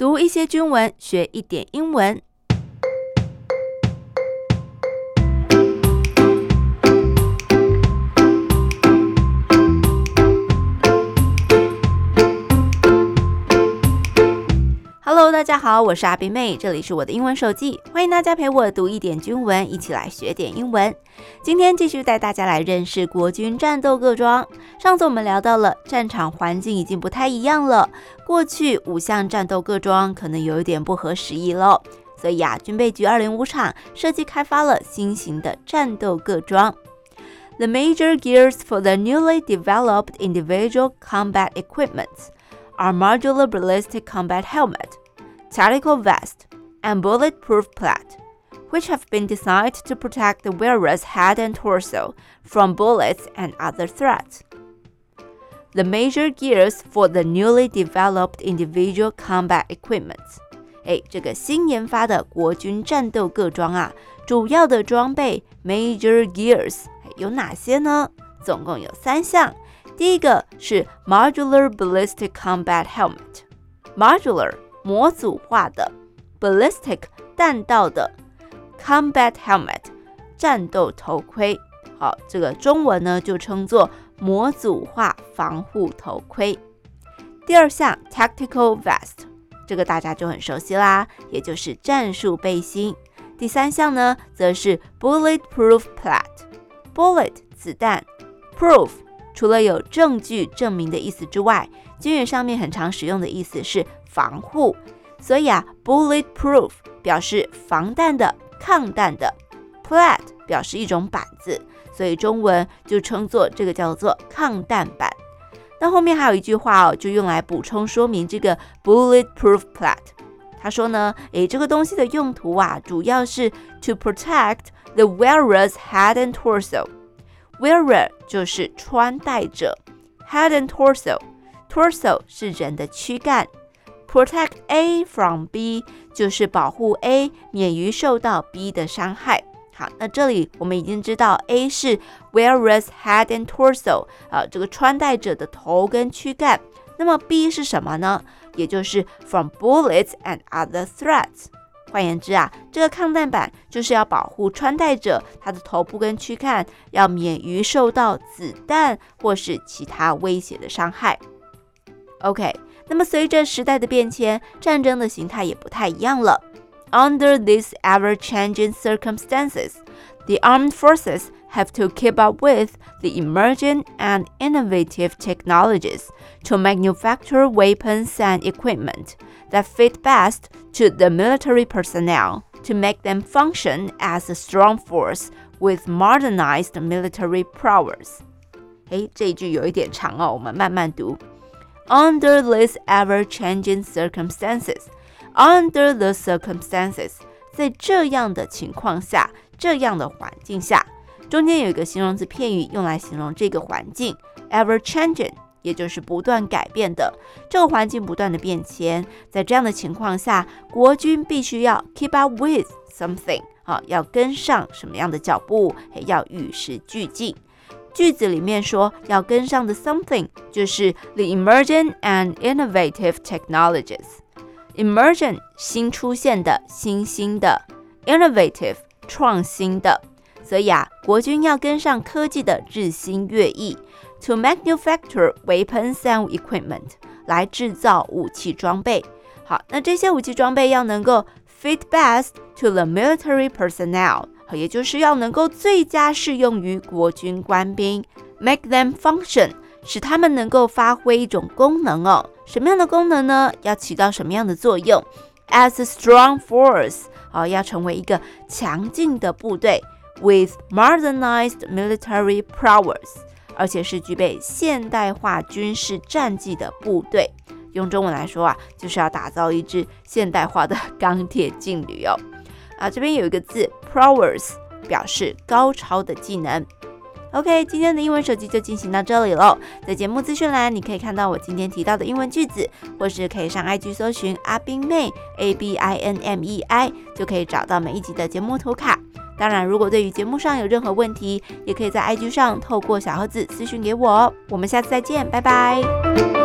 读一些军文，学一点英文。大家好，我是阿宾妹，这里是我的英文手记，欢迎大家陪我读一点军文，一起来学点英文。今天继续带大家来认识国军战斗各装。上次我们聊到了战场环境已经不太一样了，过去五项战斗各装可能有一点不合时宜了，所以啊，军备局二零五厂设计开发了新型的战斗各装。The major gears for the newly developed individual combat equipments are modular ballistic combat helmet. Tactical vest and bulletproof plaid, which have been designed to protect the wearer's head and torso from bullets and other threats. The major gears for the newly developed individual combat equipment，哎，这个新研发的国军战斗各装啊，主要的装备 major gears 有哪些呢？总共有三项。第一个是 modular ballistic combat helmet，modular。 模组化的 ballistic 弹道的 combat helmet 战斗头盔，好，这个中文呢就称作模组化防护头盔。第二项 tactical vest，这个大家就很熟悉啦，也就是战术背心。第三项呢，则是 bulletproof plaid，bullet 子弹，proof 除了有证据证明的意思之外，军语上面很常使用的意思是。防护，所以啊，bulletproof 表示防弹的、抗弹的，plat 表示一种板子，所以中文就称作这个叫做抗弹板。那后面还有一句话哦，就用来补充说明这个 bulletproof plat。他说呢，诶，这个东西的用途啊，主要是 to protect the wearer's head and torso。wearer 就是穿戴者，head and torso Torso 是人的躯干。Protect A from B 就是保护 A 免于受到 B 的伤害。好，那这里我们已经知道 A 是 wearer's head and torso，啊，这个穿戴者的头跟躯干。那么 B 是什么呢？也就是 from bullets and other threats。换言之啊，这个抗弹板就是要保护穿戴者他的头部跟躯干，要免于受到子弹或是其他威胁的伤害。OK。那么，随着时代的变迁，战争的形态也不太一样了。Under these ever-changing circumstances, the armed forces have to keep up with the emerging and innovative technologies to manufacture weapons and equipment that fit best to the military personnel to make them function as a strong force with modernized military prowess. 诶，这一句有一点长哦，我们慢慢读。 Under these ever-changing circumstances, under the circumstances，在这样的情况下，这样的环境下，中间有一个形容词片语用来形容这个环境，ever-changing，也就是不断改变的。这个环境不断的变迁，在这样的情况下，国军必须要 keep up with something，啊，要跟上什么样的脚步，要与时俱进。句子里面说要跟上的 something 就是 the emerging and innovative technologies。emergent 新出现的、新兴的；innovative 创新的。所以啊，国军要跟上科技的日新月异，to manufacture weapons and equipment 来制造武器装备。好，那这些武器装备要能够 fit best to the military personnel。 也就是要能够最佳适用于国军官兵，make them function，使他们能够发挥一种功能哦。什么样的功能呢？要起到什么样的作用？As a strong force，啊，要成为一个强劲的部队，with modernized military prowess，而且是具备现代化军事战绩的部队。用中文来说啊，就是要打造一支现代化的钢铁劲旅哦。啊，这边有一个字 prowess 表示高超的技能。OK，今天的英文手机就进行到这里喽。在节目资讯栏，你可以看到我今天提到的英文句子，或是可以上 IG 搜寻阿冰妹 A B I N M E I，就可以找到每一集的节目图卡。当然，如果对于节目上有任何问题，也可以在 IG 上透过小盒子私讯给我。我们下次再见，拜拜。